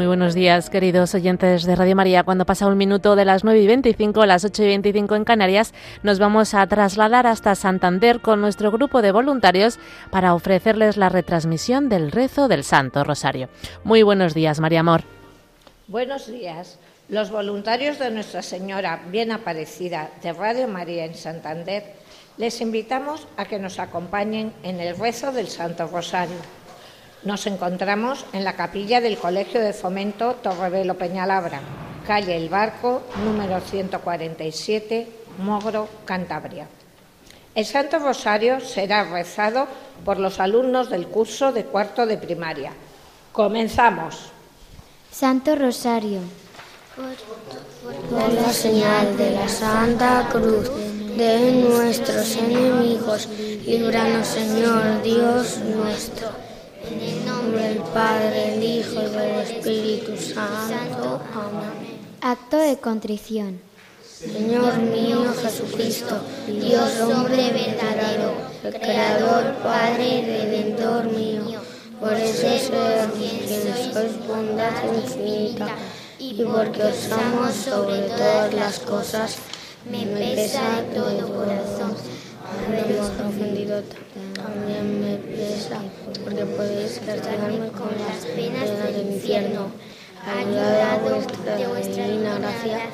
Muy buenos días, queridos oyentes de Radio María. Cuando pasa un minuto de las 9 y 25, las 8 y 25 en Canarias, nos vamos a trasladar hasta Santander con nuestro grupo de voluntarios para ofrecerles la retransmisión del rezo del Santo Rosario. Muy buenos días, María Amor. Buenos días. Los voluntarios de Nuestra Señora Bien Aparecida de Radio María en Santander les invitamos a que nos acompañen en el rezo del Santo Rosario nos encontramos en la capilla del Colegio de Fomento Torrevelo Peñalabra, calle El Barco, número 147, Mogro, Cantabria. El Santo Rosario será rezado por los alumnos del curso de cuarto de primaria. Comenzamos. Santo Rosario. Por la señal de la Santa Cruz de nuestros enemigos, líbranos Señor Dios nuestro en el nombre del Padre, el Hijo y del Espíritu Santo. Amén. Acto de contrición. Señor mío Jesucristo, Dios hombre verdadero, Creador, Padre y Redentor mío, por eso soy quien sois bondad infinita y porque os amo sobre todas las cosas, me pesa todo corazón habernos ofendido también me pesa, porque podéis castigarme con las penas del infierno. Ayuda de vuestra divina gracia,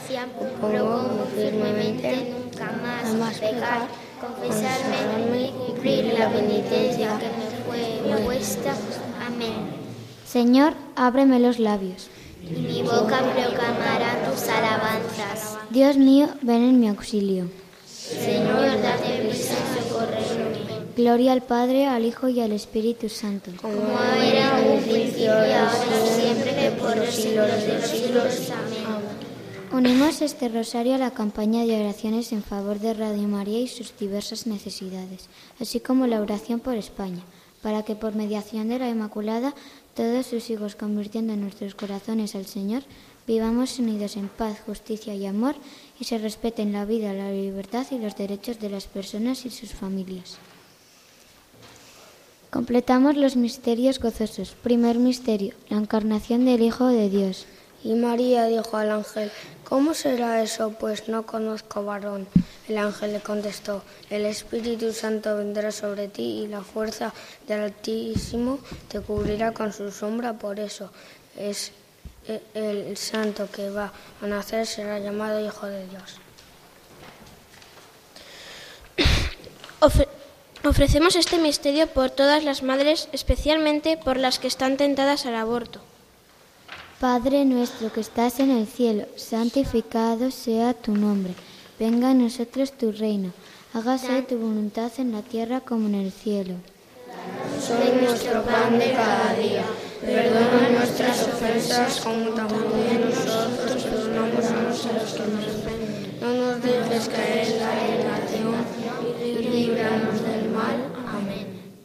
pongo firmemente nunca más pecar, confesarme y cumplir la penitencia que me fue puesta. Amén. Señor, ábreme los labios. Y mi boca proclamará tus alabanzas. Dios mío, ven en mi auxilio. Señor, date prisa en socorrerme. Gloria al Padre, al Hijo y al Espíritu Santo. Como era en un principio, ahora y siempre, por los siglos de los siglos. Amén. Unimos este rosario a la campaña de oraciones en favor de Radio María y sus diversas necesidades, así como la oración por España, para que por mediación de la Inmaculada todos sus hijos convirtiendo nuestros corazones al Señor, vivamos unidos en paz, justicia y amor y se respeten la vida, la libertad y los derechos de las personas y sus familias. Completamos los misterios gozosos. Primer misterio, la encarnación del Hijo de Dios. Y María dijo al ángel, ¿cómo será eso? Pues no conozco varón. El ángel le contestó, el Espíritu Santo vendrá sobre ti y la fuerza del Altísimo te cubrirá con su sombra, por eso es el santo que va a nacer será llamado Hijo de Dios. Ofrecemos este misterio por todas las madres, especialmente por las que están tentadas al aborto. Padre nuestro que estás en el cielo, santificado sea tu nombre. Venga a nosotros tu reino. Hágase tu voluntad en la tierra como en el cielo. Soy nuestro pan de cada día Perdona nuestras ofensas como también nosotros perdonamos a los que nos ofenden. No nos dejes caer en la tentación y líbranos del mal. Amén.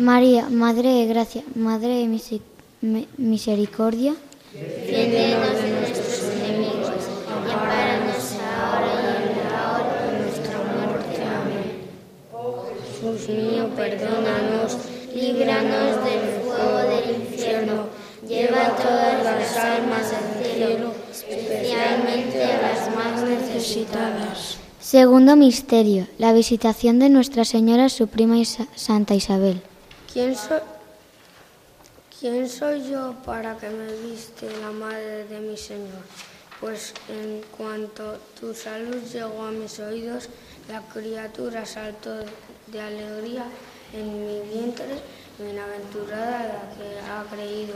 María, Madre de gracia, Madre de misericordia. Defiéndenos de nuestros enemigos y ahora y en la hora de nuestra muerte. Amén. Oh Jesús mío, perdónanos, líbranos del fuego del infierno, lleva todas las almas al cielo, especialmente a las más necesitadas. Segundo misterio, la visitación de Nuestra Señora su prima Isa- Santa Isabel. ¿Quién soy, ¿Quién soy yo para que me viste la madre de mi Señor? Pues en cuanto tu salud llegó a mis oídos, la criatura saltó de alegría en mi vientre, bienaventurada la que ha creído,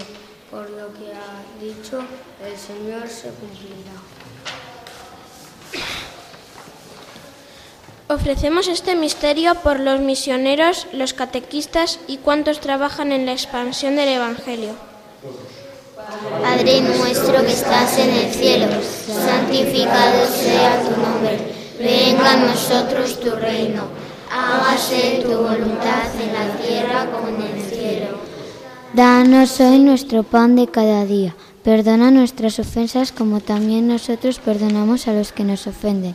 por lo que ha dicho, el Señor se cumplirá. Ofrecemos este misterio por los misioneros, los catequistas y cuantos trabajan en la expansión del Evangelio. Padre nuestro que estás en el cielo, santificado sea tu nombre. Venga a nosotros tu reino. Hágase tu voluntad en la tierra como en el cielo. Danos hoy nuestro pan de cada día. Perdona nuestras ofensas como también nosotros perdonamos a los que nos ofenden.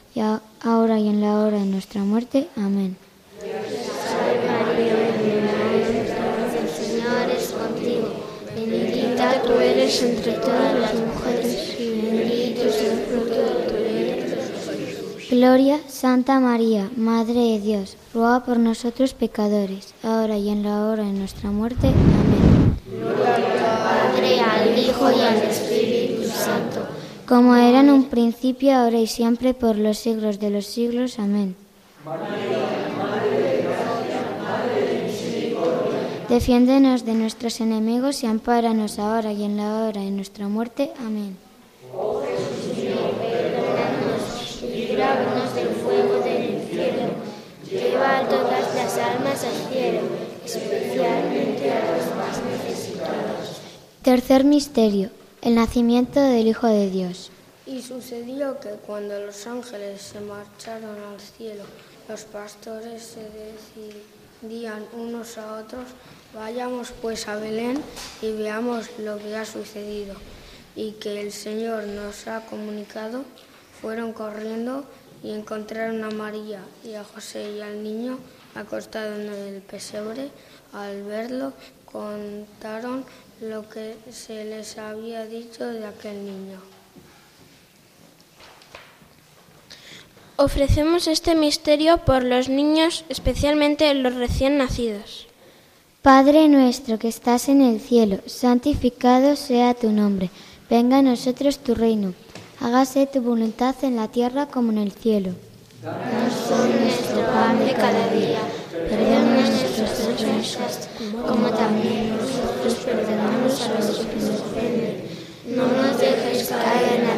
y a- ahora y en la hora de nuestra muerte. Amén. El Señor es contigo. Bendita tú eres entre todas las mujeres, y bendito es el fruto de tu vientre. Gloria, Santa María, Madre de Dios, ruega por nosotros pecadores, ahora y en la hora de nuestra muerte. Amén. Padre, al Hijo y al Espíritu Santo. Como era en un principio, ahora y siempre, por los siglos de los siglos. Amén. Defiéndenos de nuestros enemigos y ampáranos ahora y en la hora de nuestra muerte. Amén. Líbranos del fuego del infierno. Lleva a todas las almas al cielo, especialmente a los más necesitados. Tercer misterio, el nacimiento del Hijo de Dios. Y sucedió que cuando los ángeles se marcharon al cielo, los pastores se decidían unos a otros, vayamos pues a Belén y veamos lo que ha sucedido y que el Señor nos ha comunicado. Fueron corriendo y encontraron a María y a José y al niño acostado en el pesebre. Al verlo contaron lo que se les había dicho de aquel niño. Ofrecemos este misterio por los niños, especialmente los recién nacidos. Padre nuestro que estás en el cielo, santificado sea tu nombre. Venga a nosotros tu reino. Hágase tu voluntad en la tierra como en el cielo. Nuestro pan de cada día, perdona nuestras ofensas, como también nosotros perdonamos a los que nos ofenden. No nos dejes caer en la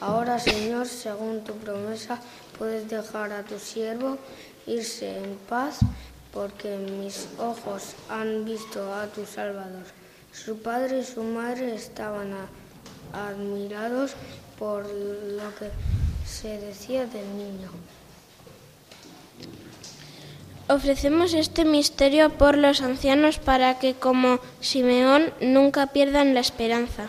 Ahora Señor, según tu promesa, puedes dejar a tu siervo irse en paz, porque mis ojos han visto a tu Salvador. Su padre y su madre estaban a- admirados por lo que se decía del niño. Ofrecemos este misterio por los ancianos para que, como Simeón, nunca pierdan la esperanza.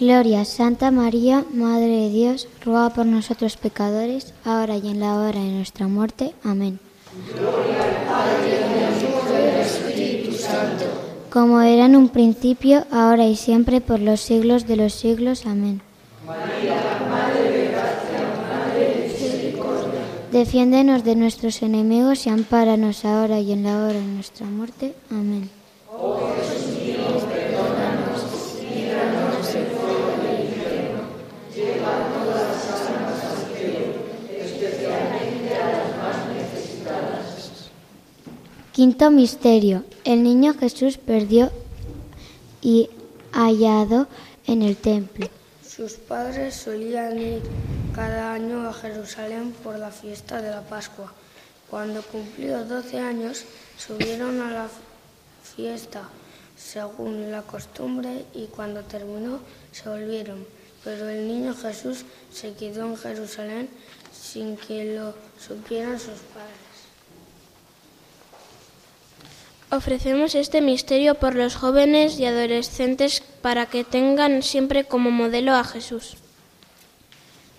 Gloria, Santa María, Madre de Dios, ruega por nosotros pecadores, ahora y en la hora de nuestra muerte. Amén. Como era en un principio, ahora y siempre, por los siglos de los siglos. Amén. Defiéndenos de nuestros enemigos y ampáranos ahora y en la hora de nuestra muerte. Amén. Quinto misterio. El niño Jesús perdió y hallado en el templo. Sus padres solían ir cada año a Jerusalén por la fiesta de la Pascua. Cuando cumplió 12 años, subieron a la fiesta según la costumbre y cuando terminó se volvieron. Pero el niño Jesús se quedó en Jerusalén sin que lo supieran sus padres. Ofrecemos este misterio por los jóvenes y adolescentes para que tengan siempre como modelo a Jesús.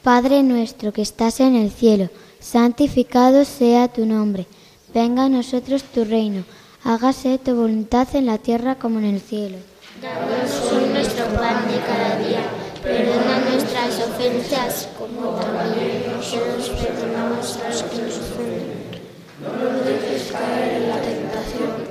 Padre nuestro que estás en el cielo, santificado sea tu nombre. Venga a nosotros tu reino. Hágase tu voluntad en la tierra como en el cielo. Danos hoy nuestro pan de cada día. Perdona nuestras ofensas como también nosotros perdonamos a los que nos ofenden. No nos dejes caer en la tentación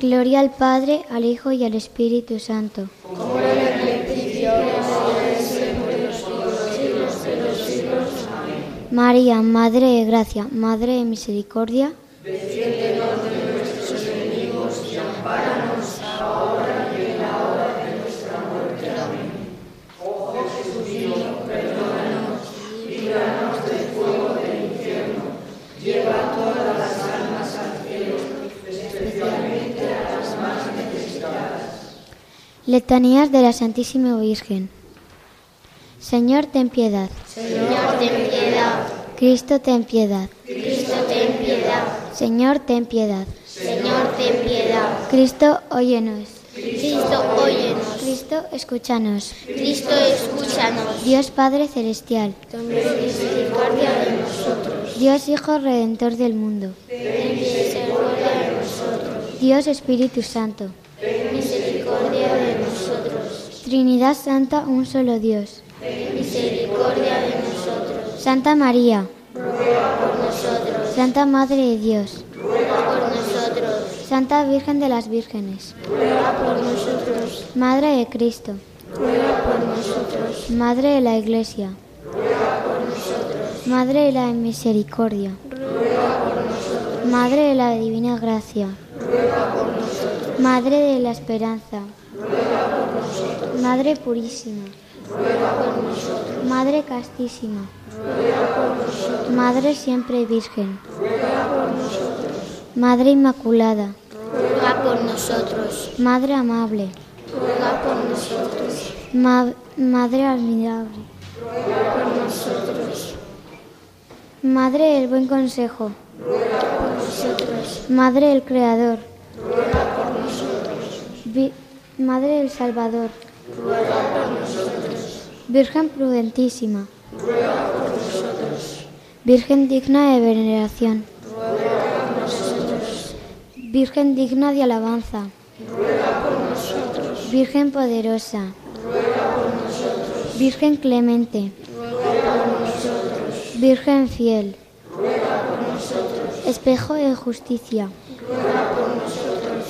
Gloria al Padre, al Hijo y al Espíritu Santo. Amén. María, Madre de Gracia, Madre de Misericordia, Defiéndenos de nuestros enemigos y ampáranos ahora y en la hora de nuestra muerte. Amén. Oh Jesús mío, perdónanos, líbranos del fuego del infierno, lleva a todas las almas al cielo, especialmente a las más necesitadas. Letanías de la Santísima Virgen. Señor, ten piedad. Señor, ten piedad. Cristo, ten piedad. Cristo, ten piedad. Señor, ten piedad. Señor, ten piedad. Cristo, óyenos. Cristo, óyenos. Cristo, escúchanos. Cristo, escúchanos. Dios Padre Celestial. Ten misericordia de nosotros. Dios Hijo Redentor del mundo. Ten misericordia de nosotros. Dios Espíritu Santo. Ten misericordia de nosotros. Trinidad Santa, un solo Dios. Ten misericordia de nosotros. Santa María. Ruega por nosotros. Santa Madre de Dios. Ruega por nosotros. Santa Virgen de las Vírgenes. Ruega por nosotros. Madre de Cristo. Ruega por nosotros. Madre de la Iglesia. Ruega por nosotros. Madre de la Misericordia. Ruega por nosotros. Madre de la Divina Gracia. Ruega por nosotros. Madre de la Esperanza. Ruega por Madre Purísima. Madre Castísima. Madre siempre Virgen. Madre Inmaculada. Madre Amable. Madre Admirable. Ruega por nosotros. Madre del Buen Consejo. Madre del Creador. Madre del Salvador. Ruega por nosotros. Virgen prudentísima. Ruega por nosotros. Virgen digna de veneración. Ruega por nosotros. Virgen digna de alabanza. Ruega por nosotros. Virgen poderosa. Ruega por nosotros. Virgen clemente. Ruega por nosotros. Virgen fiel. Ruega por nosotros. Espejo de justicia. Ruega por nosotros.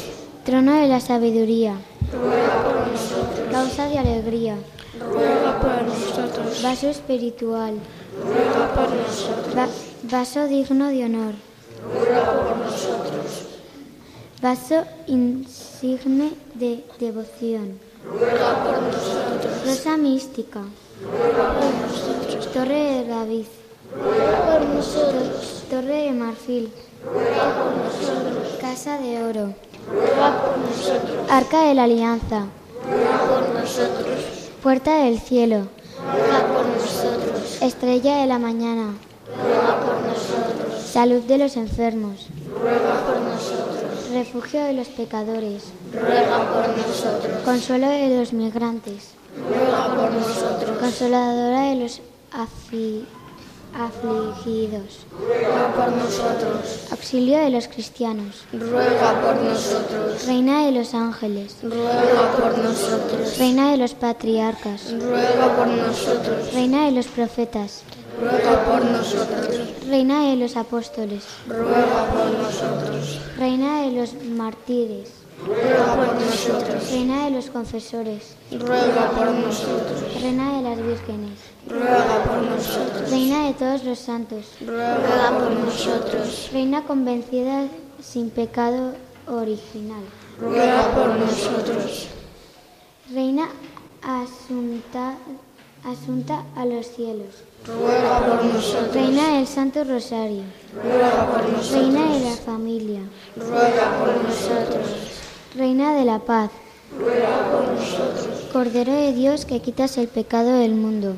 Trono de la sabiduría. Ruega por. Causa de alegría. Ruega por nosotros. Vaso espiritual. Ruega por nosotros. Va- vaso digno de honor. Ruega por nosotros. Vaso insigne de devoción. Ruega por nosotros. Rosa mística. Ruega por nosotros. Torre de David. Ruega por nosotros. Torre de marfil. Ruega por nosotros. Casa de oro. Ruega por nosotros. Arca de la alianza. Ruega por nosotros. Puerta del cielo. Ruega por nosotros. Estrella de la mañana. Ruega por nosotros. Salud de los enfermos. Ruega por nosotros. Refugio de los pecadores. Ruega por nosotros. Consuelo de los migrantes. Ruega por nosotros. Consoladora de los afi- afligidos. Ruega por nosotros. Auxilio de los cristianos. Ruega por nosotros. Reina de los ángeles. Ruega por nosotros. Reina de los patriarcas. Ruega por nosotros. Reina de los profetas. Ruega por nosotros. Reina de los apóstoles. Ruega por nosotros. Reina de los mártires. Ruega por nosotros. Reina de los confesores. Ruega por nosotros. Reina de las vírgenes. Ruega por nosotros. Reina de todos los santos. Ruega por nosotros. Reina convencida sin pecado original. Ruega por nosotros. Reina asunta, asunta a los cielos. Ruega por nosotros. Reina del Santo Rosario. Ruega por nosotros. Reina de la familia. Ruega por nosotros. Reina de la paz. Ruega por nosotros. Cordero de Dios que quitas el pecado del mundo.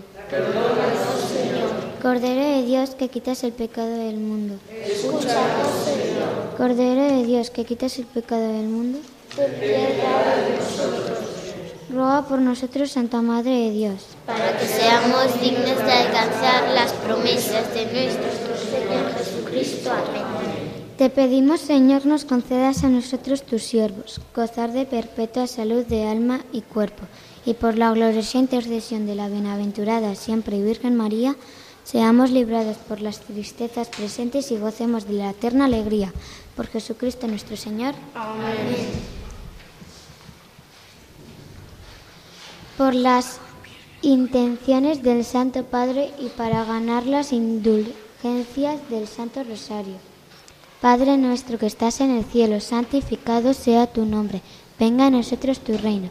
Cordero de Dios que quitas el pecado del mundo. Escúchanos, Señor. Cordero de Dios que quitas el pecado del mundo. Ten piedad de nosotros. Ruega por nosotros, Santa Madre de Dios. para que seamos dignos de alcanzar las promesas de nuestro Señor Jesucristo. Amén. Te pedimos, Señor, nos concedas a nosotros tus siervos, gozar de perpetua salud de alma y cuerpo, y por la gloriosa intercesión de la bienaventurada siempre Virgen María, seamos librados por las tristezas presentes y gocemos de la eterna alegría. Por Jesucristo nuestro Señor. Amén. Por las intenciones del Santo Padre y para ganar las indulgencias del Santo Rosario. Padre nuestro que estás en el cielo, santificado sea tu nombre. Venga a nosotros tu reino.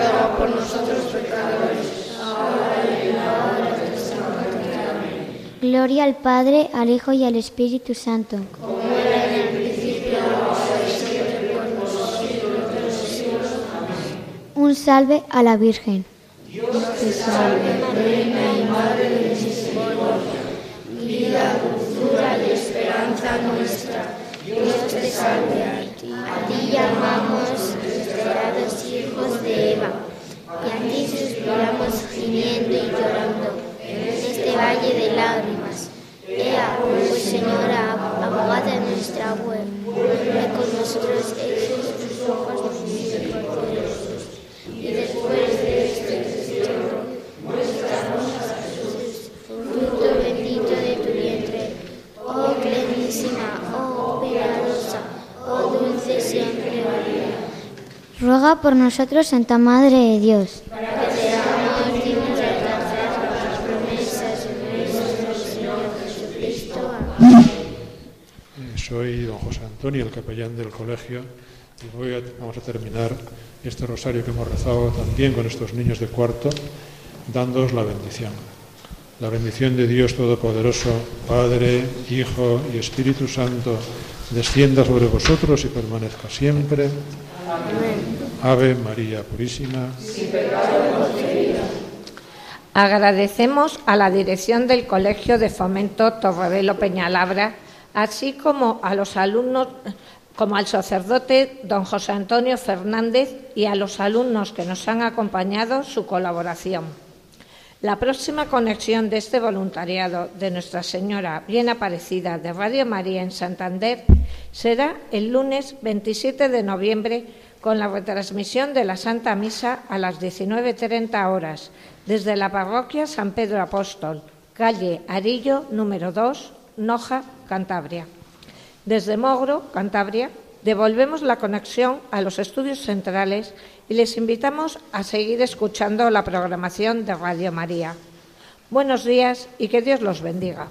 ruega por nosotros pecadores, ahora y en la hora de nuestra muerte. Amén. Gloria al Padre, al Hijo y al Espíritu Santo. Como era en el principio, ahora y siempre, por los siglos de los siglos. Amén. Un salve a la Virgen. Dios te salve, reina y madre de misericordia, vida, dulzura y esperanza nuestra. Dios te salve, a ti, a ti llamamos y a ti suspiramos gimiendo y llorando en este valle de lágrimas. Ea, pues Señora, abogada de nuestra web, vuelve con nosotros esos tus ojos misericordiosos, y después de este destierro, muéstranos a Jesús, fruto bendito de tu vientre. Oh clemencísima, oh piadosa, oh dulce siempre María, Ruega por nosotros, Santa Madre de Dios. para que seamos dignos de alcanzar las promesas de nuestro Señor Jesucristo. Amén. Soy don José Antonio, el capellán del colegio, y voy a- vamos a terminar este rosario que hemos rezado también con estos niños de cuarto, dándoos la bendición. La bendición de Dios Todopoderoso, Padre, Hijo y Espíritu Santo, descienda sobre vosotros y permanezca siempre. Ave María Purísima. Agradecemos a la dirección del Colegio de Fomento Torrevelo Peñalabra, así como a los alumnos, como al sacerdote don José Antonio Fernández y a los alumnos que nos han acompañado su colaboración. La próxima conexión de este voluntariado de Nuestra Señora Bien Aparecida de Radio María en Santander será el lunes 27 de noviembre con la retransmisión de la Santa Misa a las 19.30 horas desde la parroquia San Pedro Apóstol, calle Arillo, número 2, Noja, Cantabria. Desde Mogro, Cantabria, devolvemos la conexión a los estudios centrales y les invitamos a seguir escuchando la programación de Radio María. Buenos días y que Dios los bendiga.